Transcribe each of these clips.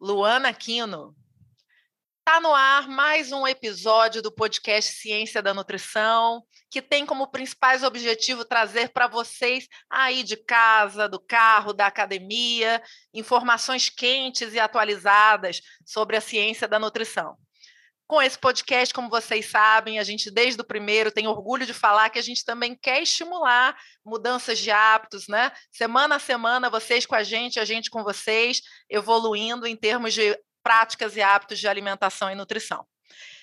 Luana Quino. Está no ar mais um episódio do podcast Ciência da Nutrição, que tem como principais objetivo trazer para vocês aí de casa, do carro, da academia, informações quentes e atualizadas sobre a ciência da nutrição. Com esse podcast, como vocês sabem, a gente desde o primeiro tem orgulho de falar que a gente também quer estimular mudanças de hábitos, né? Semana a semana, vocês com a gente, a gente com vocês, evoluindo em termos de práticas e hábitos de alimentação e nutrição.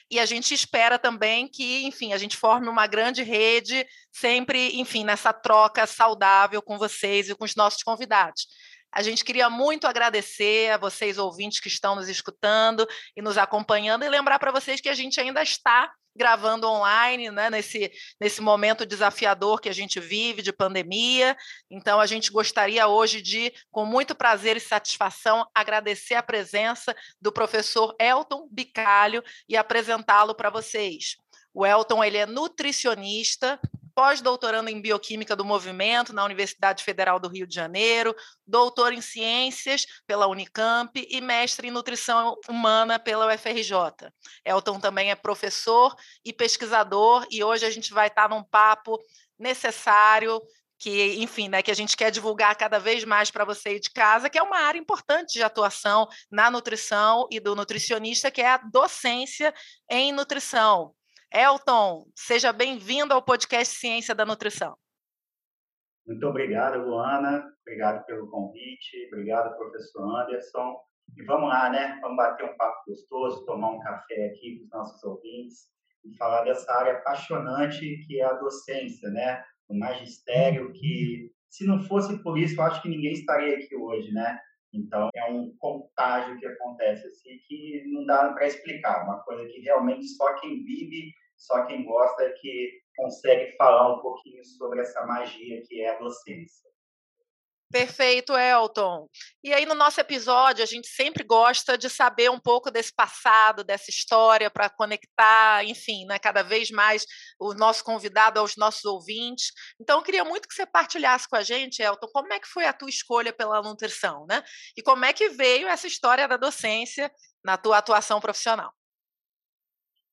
E a gente espera também que, enfim, a gente forme uma grande rede, sempre, enfim, nessa troca saudável com vocês e com os nossos convidados. A gente queria muito agradecer a vocês, ouvintes, que estão nos escutando e nos acompanhando, e lembrar para vocês que a gente ainda está gravando online, né, nesse, nesse momento desafiador que a gente vive de pandemia. Então, a gente gostaria hoje de, com muito prazer e satisfação, agradecer a presença do professor Elton Bicalho e apresentá-lo para vocês. O Elton ele é nutricionista, pós-doutorando em Bioquímica do Movimento na Universidade Federal do Rio de Janeiro, doutor em Ciências pela Unicamp e mestre em Nutrição Humana pela UFRJ. Elton também é professor e pesquisador e hoje a gente vai estar num papo necessário que, enfim, né, que a gente quer divulgar cada vez mais para você de casa, que é uma área importante de atuação na nutrição e do nutricionista, que é a docência em nutrição. Elton, seja bem-vindo ao podcast Ciência da Nutrição. Muito obrigado, Luana. Obrigado pelo convite. Obrigado, professor Anderson. E vamos lá, né? Vamos bater um papo gostoso, tomar um café aqui com os nossos ouvintes e falar dessa área apaixonante que é a docência, né? O magistério que, se não fosse por isso, eu acho que ninguém estaria aqui hoje, né? Então, é um contágio que acontece assim que não dá para explicar. Uma coisa que realmente só quem vive só quem gosta é que consegue falar um pouquinho sobre essa magia que é a docência. Perfeito, Elton. E aí, no nosso episódio, a gente sempre gosta de saber um pouco desse passado, dessa história, para conectar, enfim, né, cada vez mais o nosso convidado aos nossos ouvintes. Então, eu queria muito que você partilhasse com a gente, Elton, como é que foi a tua escolha pela nutrição, né? E como é que veio essa história da docência na tua atuação profissional?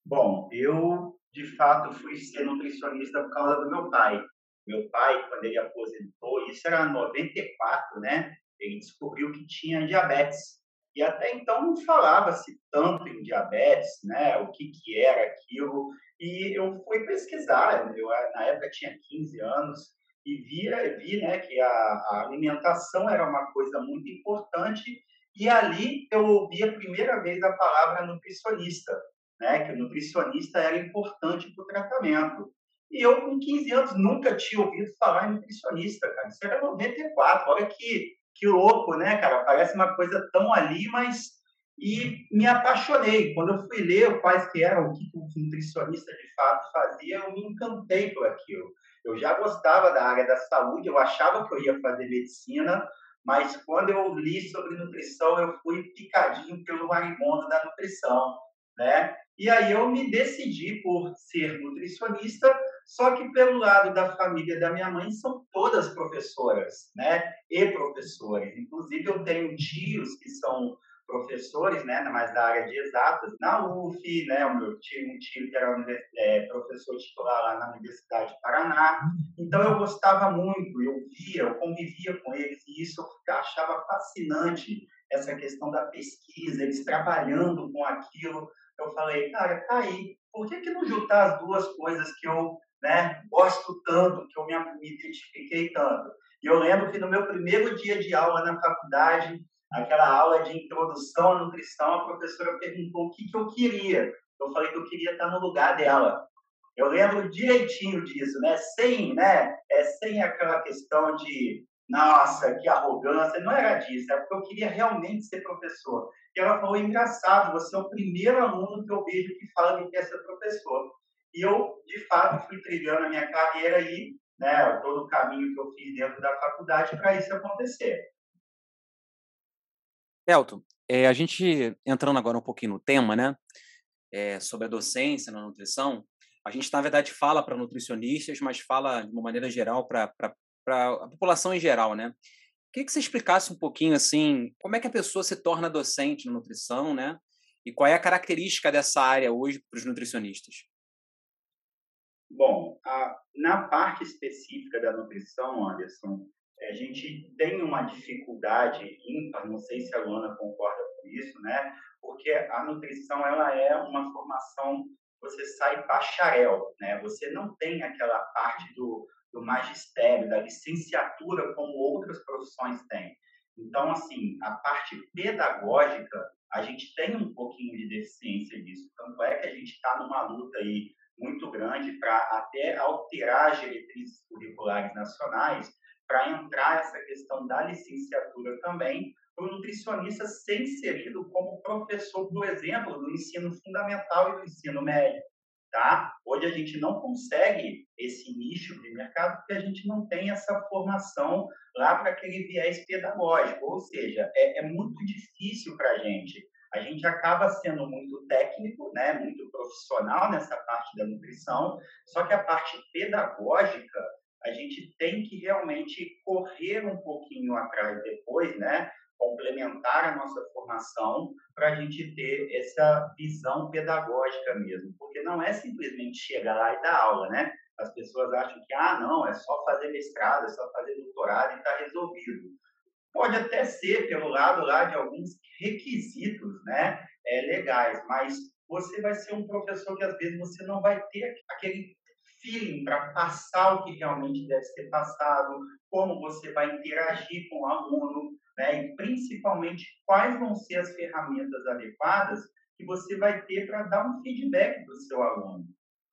Bom, eu de fato fui ser nutricionista por causa do meu pai. Meu pai, quando ele aposentou, isso era 94, né? Ele descobriu que tinha diabetes. E até então não falava-se tanto em diabetes, né? O que, que era aquilo. E eu fui pesquisar, eu na época tinha 15 anos, e via, vi né, que a, a alimentação era uma coisa muito importante. E ali eu ouvi a primeira vez a palavra nutricionista né, que o nutricionista era importante para o tratamento. E eu, com 15 anos, nunca tinha ouvido falar em nutricionista, cara. Isso era 94. Olha que, que louco, né, cara? Parece uma coisa tão ali, mas. E me apaixonei. Quando eu fui ler quais que eram, o que o nutricionista de fato fazia, eu me encantei por aquilo. Eu já gostava da área da saúde, eu achava que eu ia fazer medicina, mas quando eu li sobre nutrição, eu fui picadinho pelo marimbondo da nutrição, né? E aí eu me decidi por ser nutricionista, só que pelo lado da família da minha mãe são todas professoras, né? E professores. Inclusive eu tenho tios que são professores, né, mais da área de exatas, na UF, né, o meu tio, um tio que era é, professor titular lá na Universidade de Paraná. Então eu gostava muito, eu via, eu convivia com eles e isso eu achava fascinante essa questão da pesquisa, eles trabalhando com aquilo eu falei, cara, tá aí, por que, que não juntar as duas coisas que eu né, gosto tanto, que eu me, me identifiquei tanto? E eu lembro que no meu primeiro dia de aula na faculdade, aquela aula de introdução à nutrição, a professora perguntou o que, que eu queria. Eu falei que eu queria estar no lugar dela. Eu lembro direitinho disso, né? Sem, né? É, sem aquela questão de nossa, que arrogância. Não era disso, é porque eu queria realmente ser professor. E ela falou, engraçado, você é o primeiro aluno que eu vejo que fala que quer ser professor. E eu, de fato, fui trilhando a minha carreira aí, né, todo o caminho que eu fiz dentro da faculdade para isso acontecer. Elton, é, a gente entrando agora um pouquinho no tema, né, é, sobre a docência na nutrição, a gente, na verdade, fala para nutricionistas, mas fala de uma maneira geral para a população em geral, né? Queria que você explicasse um pouquinho, assim, como é que a pessoa se torna docente na nutrição, né? E qual é a característica dessa área hoje para os nutricionistas? Bom, a, na parte específica da nutrição, Anderson, a gente tem uma dificuldade ímpar, não sei se a Luana concorda com isso, né? Porque a nutrição ela é uma formação você sai bacharel, né? Você não tem aquela parte do, do magistério, da licenciatura como outras profissões têm. Então, assim, a parte pedagógica, a gente tem um pouquinho de deficiência disso. Tanto é que a gente está numa luta aí muito grande para até alterar as diretrizes curriculares nacionais para entrar essa questão da licenciatura também, para o nutricionista ser inserido como professor, por exemplo, do ensino fundamental e do ensino médio. Tá? Hoje a gente não consegue esse nicho de mercado porque a gente não tem essa formação lá para aquele viés pedagógico, ou seja, é, é muito difícil para a gente. A gente acaba sendo muito técnico, né, muito profissional nessa parte da nutrição, só que a parte pedagógica a gente tem que realmente correr um pouquinho atrás depois, né, complementar a nossa formação para a gente ter essa visão pedagógica mesmo, porque não é simplesmente chegar lá e dar aula, né? As pessoas acham que, ah, não, é só fazer mestrado, é só fazer doutorado e está resolvido. Pode até ser pelo lado lá de alguns requisitos, né, é, legais, mas você vai ser um professor que às vezes você não vai ter aquele feeling para passar o que realmente deve ser passado, como você vai interagir com o aluno, né? e principalmente quais vão ser as ferramentas adequadas que você vai ter para dar um feedback para o seu aluno.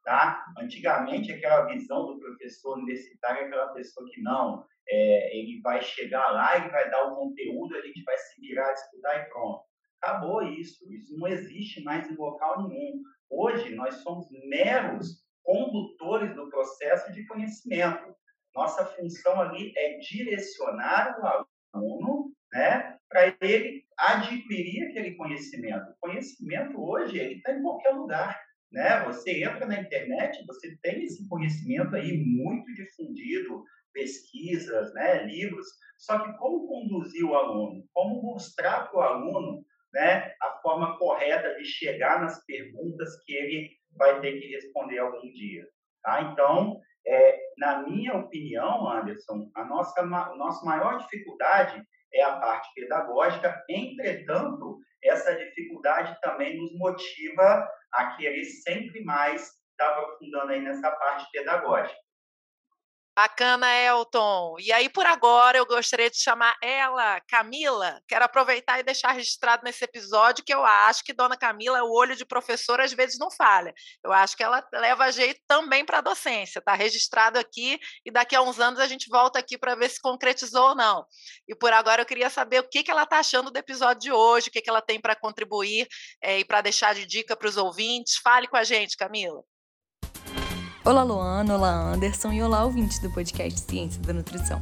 Tá? Antigamente, aquela visão do professor universitário, aquela pessoa que não, é, ele vai chegar lá, ele vai dar o conteúdo, a gente vai se virar, estudar e pronto. Acabou isso, isso não existe mais em local nenhum. Hoje, nós somos meros condutores do processo de conhecimento. Nossa função ali é direcionar o aluno né, para ele adquirir aquele conhecimento. O conhecimento hoje está em qualquer lugar. Né? Você entra na internet, você tem esse conhecimento aí muito difundido, pesquisas, né, livros. Só que como conduzir o aluno? Como mostrar para o aluno né, a forma correta de chegar nas perguntas que ele vai ter que responder algum dia. Tá? Então, é, na minha opinião, Anderson, a nossa, a nossa maior dificuldade é a parte pedagógica. Entretanto, essa dificuldade também nos motiva a querer sempre mais estar aprofundando aí nessa parte pedagógica. Bacana, Elton. E aí, por agora, eu gostaria de chamar ela, Camila. Quero aproveitar e deixar registrado nesse episódio que eu acho que Dona Camila, o olho de professora, às vezes não falha. Eu acho que ela leva jeito também para a docência. Está registrado aqui e daqui a uns anos a gente volta aqui para ver se concretizou ou não. E por agora eu queria saber o que, que ela está achando do episódio de hoje, o que, que ela tem para contribuir é, e para deixar de dica para os ouvintes. Fale com a gente, Camila. Olá, Luana, olá, Anderson e olá, ouvintes do podcast Ciência da Nutrição.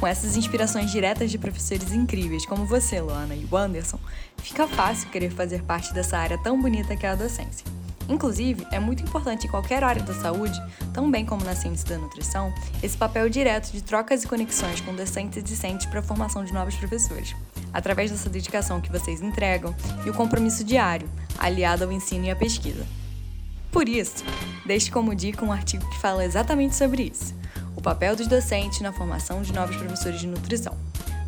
Com essas inspirações diretas de professores incríveis como você, Luana, e o Anderson, fica fácil querer fazer parte dessa área tão bonita que é a docência. Inclusive, é muito importante em qualquer área da saúde, tão bem como na ciência da nutrição, esse papel direto de trocas e conexões com docentes e discentes para a formação de novos professores, através dessa dedicação que vocês entregam e o compromisso diário, aliado ao ensino e à pesquisa. Por isso, deixe como dica um artigo que fala exatamente sobre isso: o papel dos docentes na formação de novos professores de nutrição.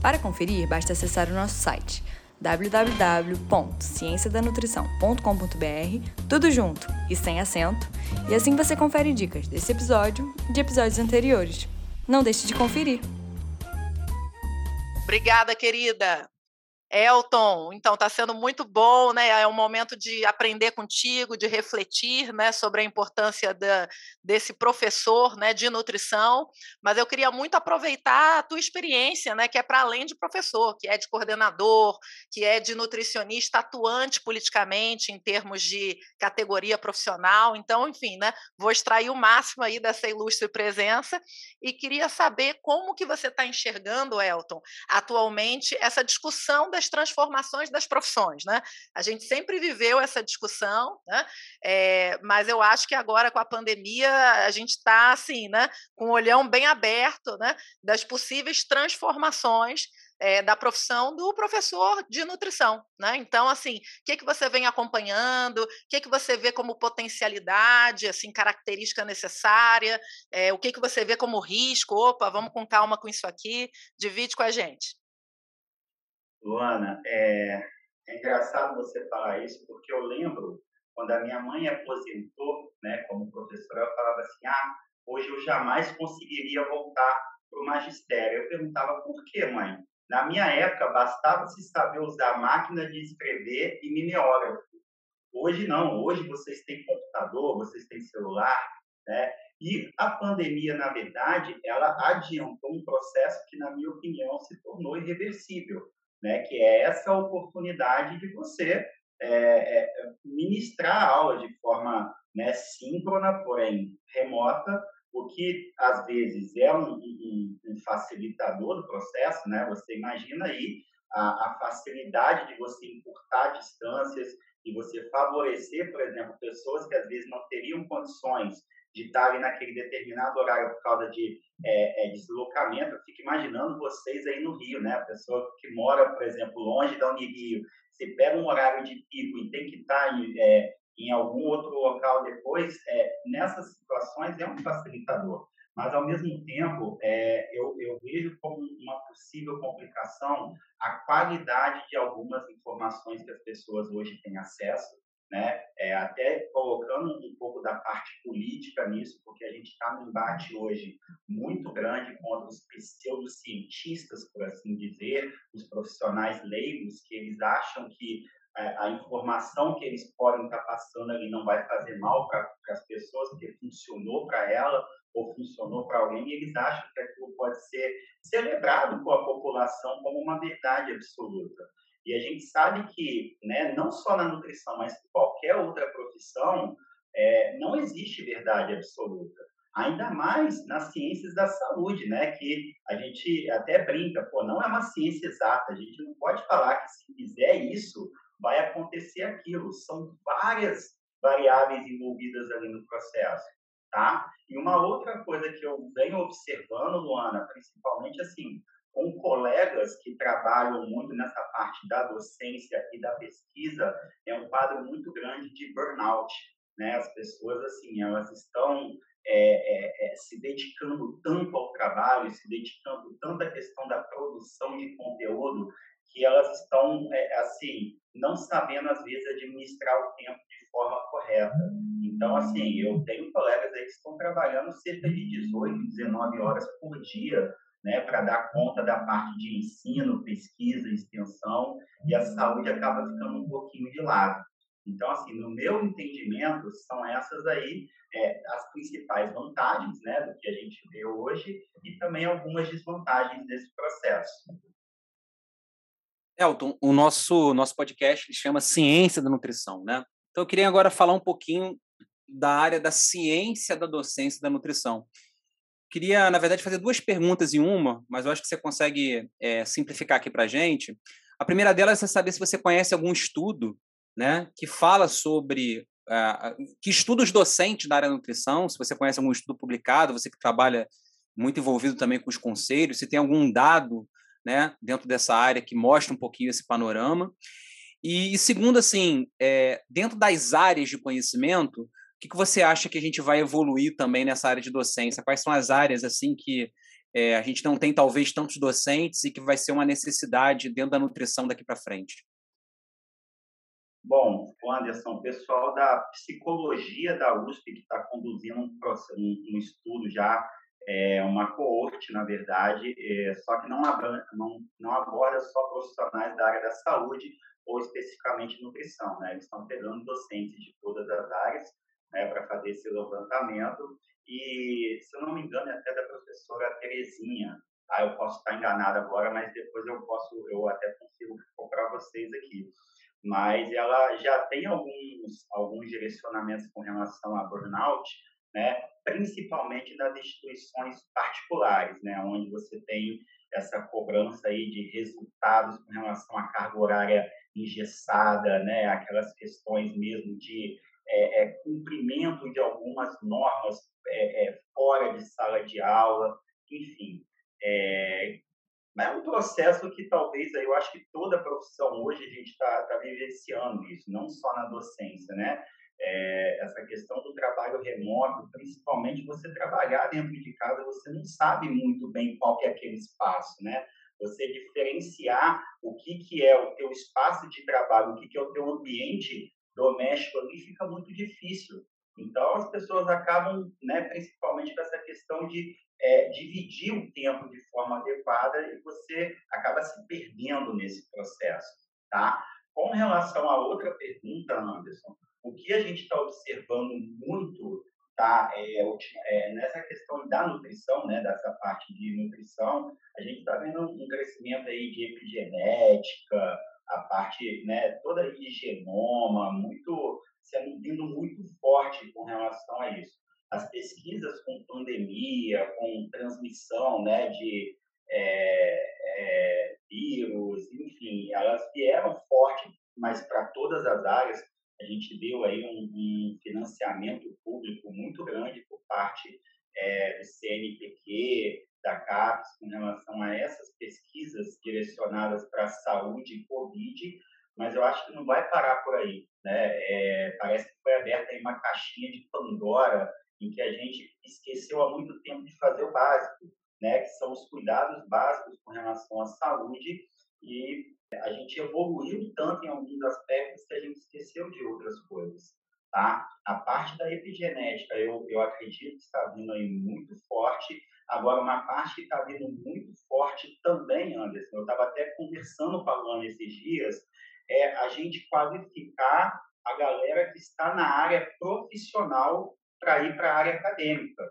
Para conferir, basta acessar o nosso site www.cienciadanutrição.com.br, tudo junto e sem acento, e assim você confere dicas desse episódio e de episódios anteriores. Não deixe de conferir. Obrigada, querida. Elton, então está sendo muito bom, né? É um momento de aprender contigo, de refletir, né, sobre a importância da, desse professor, né, de nutrição. Mas eu queria muito aproveitar a tua experiência, né, que é para além de professor, que é de coordenador, que é de nutricionista atuante politicamente em termos de categoria profissional. Então, enfim, né, vou extrair o máximo aí dessa ilustre presença e queria saber como que você está enxergando, Elton, atualmente essa discussão das transformações das profissões, né? A gente sempre viveu essa discussão, né? É, mas eu acho que agora com a pandemia a gente está assim, né? Com o olhão bem aberto, né? Das possíveis transformações é, da profissão do professor de nutrição, né? Então, assim, o que que você vem acompanhando? O que que você vê como potencialidade, assim, característica necessária? É, o que que você vê como risco? Opa, vamos com calma com isso aqui. Divide com a gente. Luana, é, é engraçado você falar isso, porque eu lembro quando a minha mãe aposentou, né, como professora, ela falava assim: ah, hoje eu jamais conseguiria voltar para o magistério. Eu perguntava por quê, mãe? Na minha época, bastava se saber usar máquina de escrever e mimeógrafo. Hoje não, hoje vocês têm computador, vocês têm celular, né? E a pandemia, na verdade, ela adiantou um processo que, na minha opinião, se tornou irreversível né? Que é essa oportunidade de você é, é, ministrar a aula de forma né, síncrona, porém remota, o que às vezes é um, um, um facilitador do processo, né? Você imagina aí a, a, facilidade de você encurtar distâncias e você favorecer, por exemplo, pessoas que às vezes não teriam condições de estar ali naquele determinado horário por causa de é, é, deslocamento. Eu fico imaginando vocês aí no Rio, né? A pessoa que mora, por exemplo, longe da Unirio, se pega um horário de pico e tem que estar em, é, em algum outro local depois, é, nessas situações é um facilitador. Mas, ao mesmo tempo, é, eu, eu vejo como uma possível complicação a qualidade de algumas informações que as pessoas hoje têm acesso né? É, até colocando um pouco da parte política nisso, porque a gente está num embate hoje muito grande contra os pseudocientistas, por assim dizer, os profissionais leigos, que eles acham que é, a informação que eles podem estar tá passando ali não vai fazer mal para as pessoas, porque funcionou para ela ou funcionou para alguém, e eles acham que aquilo pode ser celebrado por a população como uma verdade absoluta. E a gente sabe que, né, não só na nutrição, mas em qualquer outra profissão, é, não existe verdade absoluta. Ainda mais nas ciências da saúde, né, que a gente até brinca, pô, não é uma ciência exata, a gente não pode falar que se fizer isso, vai acontecer aquilo. São várias variáveis envolvidas ali no processo, tá? E uma outra coisa que eu venho observando, Luana, principalmente assim, com colegas que trabalham muito nessa parte da docência e da pesquisa, é um quadro muito grande de burnout. Né? As pessoas, assim, elas estão é, é, é, se dedicando tanto ao trabalho, se dedicando tanto à questão da produção de conteúdo, que elas estão, é, assim, não sabendo, às vezes, administrar o tempo de forma correta. Então, assim, eu tenho colegas aí que estão trabalhando cerca de 18, 19 horas por dia né, para dar conta da parte de ensino, pesquisa, extensão, e a saúde acaba ficando um pouquinho de lado. Então, assim, no meu entendimento, são essas aí é, as principais vantagens né, do que a gente vê hoje e também algumas desvantagens desse processo. Elton, o nosso, nosso podcast chama Ciência da Nutrição, né? Então, eu queria agora falar um pouquinho da área da ciência da docência da nutrição. Queria, na verdade, fazer duas perguntas em uma, mas eu acho que você consegue é, simplificar aqui para a gente. A primeira delas é saber se você conhece algum estudo né, que fala sobre. Uh, que estuda os docentes da área da nutrição, se você conhece algum estudo publicado, você que trabalha muito envolvido também com os conselhos, se tem algum dado né, dentro dessa área que mostra um pouquinho esse panorama. E, segundo, assim, é, dentro das áreas de conhecimento, que, que você acha que a gente vai evoluir também nessa área de docência? Quais são as áreas assim que é, a gente não tem talvez tantos docentes e que vai ser uma necessidade dentro da nutrição daqui para frente? Bom, Anderson, o pessoal da psicologia da USP que está conduzindo um, um, um, estudo já é uma coorte, na verdade, é, só que não, não, não aborda só profissionais da área da saúde ou especificamente nutrição. Né? Eles estão pegando docentes de todas as áreas né, para fazer esse levantamento. E, se eu não me engano, é até da professora Terezinha. Ah, eu posso estar enganado agora, mas depois eu posso, eu até consigo comprar vocês aqui. Mas ela já tem alguns, alguns direcionamentos com relação a burnout, né? principalmente nas instituições particulares, né? onde você tem essa cobrança aí de resultados com relação à carga horária engessada, né? aquelas questões mesmo de é, é, cumprimento de algumas normas é, é fora de sala de aula, enfim. É, é um processo que talvez, eu acho que toda profissão hoje a gente está tá vivenciando isso, não só na docência, né? É, essa questão do trabalho remoto, principalmente você trabalhar dentro de casa, você não sabe muito bem qual é aquele espaço, né? Você diferenciar o que, que é o teu espaço de trabalho, o que, que é o teu ambiente doméstico ali, fica muito difícil. Então, as pessoas acabam, né, principalmente com essa questão de é, dividir o tempo de forma adequada e você acaba se perdendo nesse processo, tá? Com relação à outra pergunta, Anderson, o que a gente está observando muito tá, é, é, nessa questão da nutrição, né, dessa parte de nutrição, a gente está vendo um crescimento aí de epigenética, a parte, né, toda de genoma, muito sendo vindo muito forte com relação a isso. As pesquisas com pandemia, com transmissão, né, de é, é, vírus, enfim, elas vieram forte, mas para todas as áreas a gente deu aí um, um financiamento público muito grande por parte é, do CNPq, da CAPES, com relação a essas pesquisas direcionadas para saúde e Covid, mas eu acho que não vai parar por aí. Né? É, parece que foi aberta aí uma caixinha de Pandora em que a gente esqueceu há muito tempo de fazer o básico, né? que são os cuidados básicos com relação à saúde e a gente evoluiu tanto em alguns aspectos que a gente esqueceu de outras coisas. Tá? A parte da epigenética, eu, eu acredito que está vindo aí muito forte. Agora, uma parte que está vindo muito forte também, Anderson, eu estava até conversando com a Luana esses dias, é a gente qualificar a galera que está na área profissional para ir para a área acadêmica.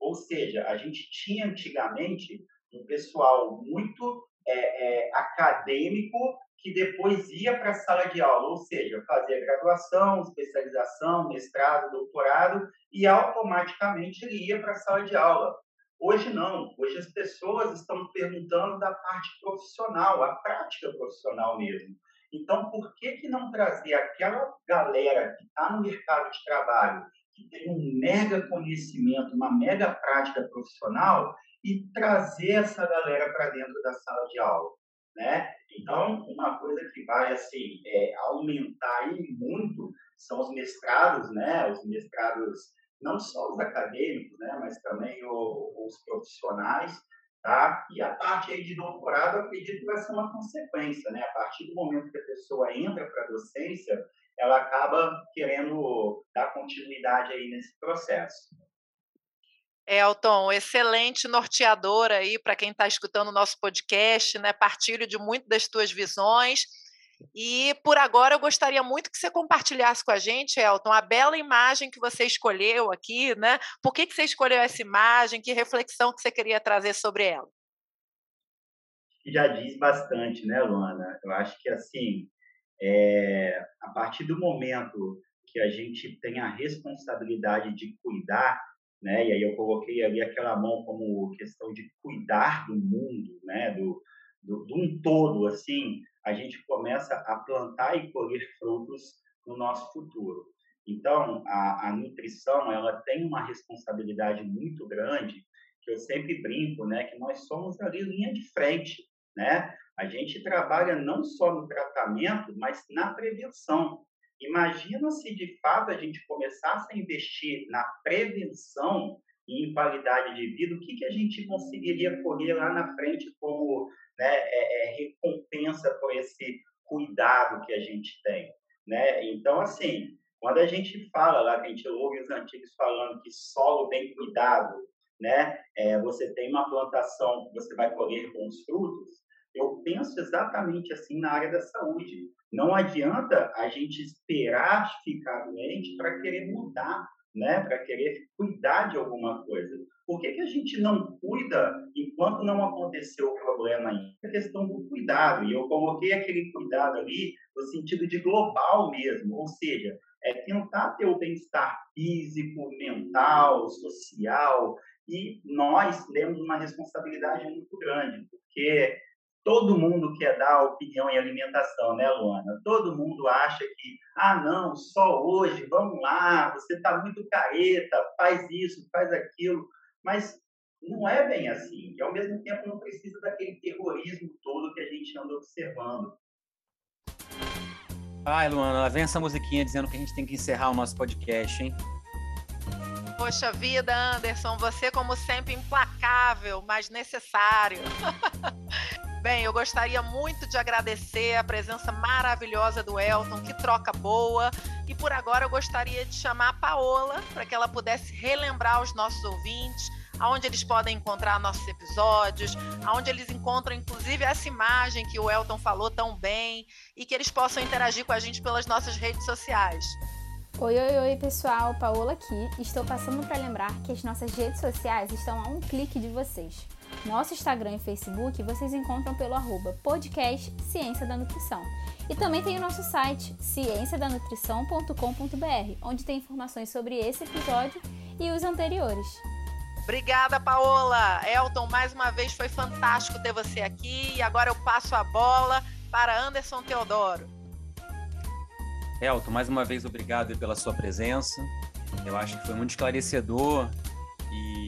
Ou seja, a gente tinha antigamente um pessoal muito é, é, acadêmico que depois ia para a sala de aula, ou seja, fazia graduação, especialização, mestrado, doutorado e automaticamente ele ia para a sala de aula. Hoje não, hoje as pessoas estão perguntando da parte profissional, a prática profissional mesmo. Então, por que, que não trazer aquela galera que está no mercado de trabalho, que tem um mega conhecimento, uma mega prática profissional, e trazer essa galera para dentro da sala de aula? Né? Então, uma coisa que vai assim, é, aumentar muito são os mestrados, né? os mestrados, não só os acadêmicos, né? mas também o, os profissionais, Tá? E a parte aí de doutorado, acredito que vai ser uma consequência. Né? A partir do momento que a pessoa entra para a docência, ela acaba querendo dar continuidade aí nesse processo. Elton, excelente norteador aí para quem está escutando o nosso podcast, né? Partilho de muito das tuas visões. E por agora eu gostaria muito que você compartilhasse com a gente, Elton, a bela imagem que você escolheu aqui, né? Por que, que você escolheu essa imagem? Que reflexão que você queria trazer sobre ela? Já diz bastante, né, Luana? Eu acho que assim, é, a partir do momento que a gente tem a responsabilidade de cuidar, né? E aí eu coloquei ali aquela mão como questão de cuidar do mundo, né? Do, do, do um todo, assim, a gente começa a plantar e colher frutos no nosso futuro. Então, a, a nutrição, ela tem uma responsabilidade muito grande, que eu sempre brinco, né, que nós somos ali linha de frente, né? A gente trabalha não só no tratamento, mas na prevenção. Imagina se de fato a gente começasse a investir na prevenção e em qualidade de vida, o que, que a gente conseguiria colher lá na frente como né, é, é, recompensa por esse cuidado que a gente tem. Né? Então, assim, quando a gente fala lá, que a gente ouve os antigos falando que solo bem cuidado né? É, você tem uma plantação, você vai colher bons frutos. Eu penso exatamente assim na área da saúde. Não adianta a gente esperar ficar doente para querer mudar, né? Para querer cuidar de alguma coisa. Por que, que a gente não cuida enquanto não aconteceu o problema ainda? A questão do cuidado. E eu coloquei aquele cuidado ali no sentido de global mesmo, ou seja, é tentar ter o bem-estar físico, mental, social. E nós temos uma responsabilidade muito grande, porque todo mundo quer dar opinião em alimentação, né, Luana? Todo mundo acha que, ah, não, só hoje, vamos lá, você está muito careta, faz isso, faz aquilo. Mas não é bem assim. E, ao mesmo tempo, não precisa daquele terrorismo todo que a gente anda observando. Ai, Luana, vem essa musiquinha dizendo que a gente tem que encerrar o nosso podcast, hein? Poxa vida, Anderson, você, como sempre, implacável, mas necessário. Bem, eu gostaria muito de agradecer a presença maravilhosa do Elton, que troca boa. E por agora eu gostaria de chamar a Paola para que ela pudesse relembrar aos nossos ouvintes aonde eles podem encontrar nossos episódios, aonde eles encontram inclusive essa imagem que o Elton falou tão bem e que eles possam interagir com a gente pelas nossas redes sociais. Oi, oi, oi, pessoal, Paola aqui. Estou passando para lembrar que as nossas redes sociais estão a um clique de vocês. Nosso Instagram e Facebook vocês encontram pelo arroba podcast Ciência da Nutrição. E também tem o nosso site cienciadanutrição.com.br, onde tem informações sobre esse episódio e os anteriores. Obrigada, Paola. Elton, mais uma vez foi fantástico ter você aqui. E agora eu passo a bola para Anderson Teodoro. Elton, mais uma vez obrigado pela sua presença. Eu acho que foi muito esclarecedor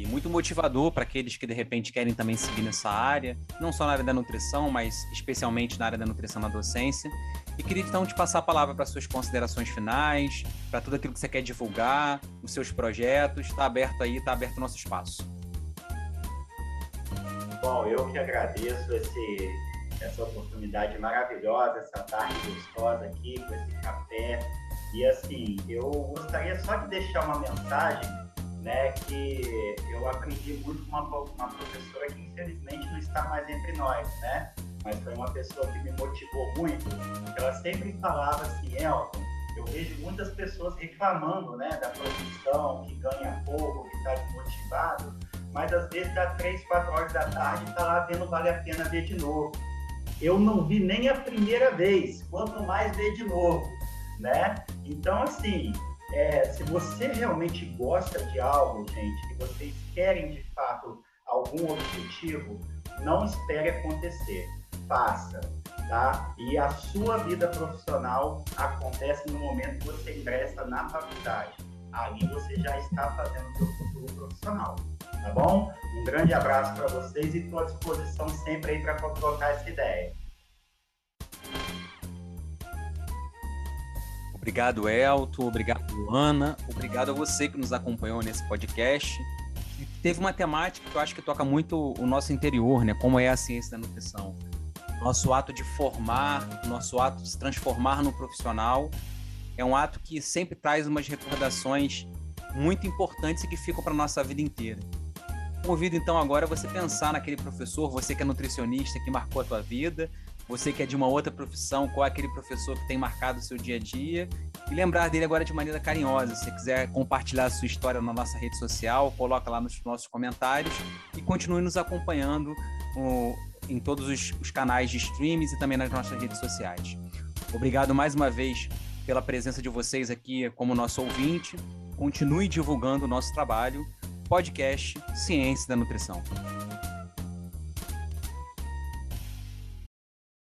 muito motivador para aqueles que de repente querem também seguir nessa área, não só na área da nutrição, mas especialmente na área da nutrição na docência. E queria então te passar a palavra para suas considerações finais, para tudo aquilo que você quer divulgar, os seus projetos. Está aberto aí, está aberto o nosso espaço. Bom, eu que agradeço esse, essa oportunidade maravilhosa, essa tarde gostosa aqui, com esse café. E assim, eu gostaria só de deixar uma mensagem né, que eu aprendi muito com uma, uma professora que infelizmente não está mais entre nós, né? Mas foi uma pessoa que me motivou muito. Ela sempre falava assim, Elton, eu vejo muitas pessoas reclamando, né, da profissão, que ganha pouco, que está desmotivado, mas às vezes dá três, quatro horas da tarde está lá vendo vale a pena ver de novo. Eu não vi nem a primeira vez, quanto mais ver de novo, né? Então, assim, é, se você realmente gosta de algo, gente, que vocês querem de fato algum objetivo, não espere acontecer, faça, tá? E a sua vida profissional acontece no momento que você ingressa na faculdade. Ali você já está fazendo o seu futuro profissional, tá bom? Um grande abraço para vocês e estou à disposição sempre aí para trocar essa ideia. Obrigado, Elton. Obrigado, Luana. Obrigado a você que nos acompanhou nesse podcast. Teve uma temática que eu acho que toca muito o nosso interior, né? Como é a ciência da nutrição. Nosso ato de formar, nosso ato de se transformar no profissional, é um ato que sempre traz umas recordações muito importantes e que ficam para nossa vida inteira. Convido então agora você pensar naquele professor, você que é nutricionista, que marcou a tua vida, você que é de uma outra profissão, qual é aquele professor que tem marcado o seu dia a dia e lembrar dele agora de maneira carinhosa. Se você quiser compartilhar a sua história na nossa rede social, coloca lá nos nossos comentários e continue nos acompanhando em todos os, os canais de streams e também nas nossas redes sociais. Obrigado mais uma vez pela presença de vocês aqui como nosso ouvinte. Continue divulgando o nosso trabalho. Podcast Ciência da Nutrição.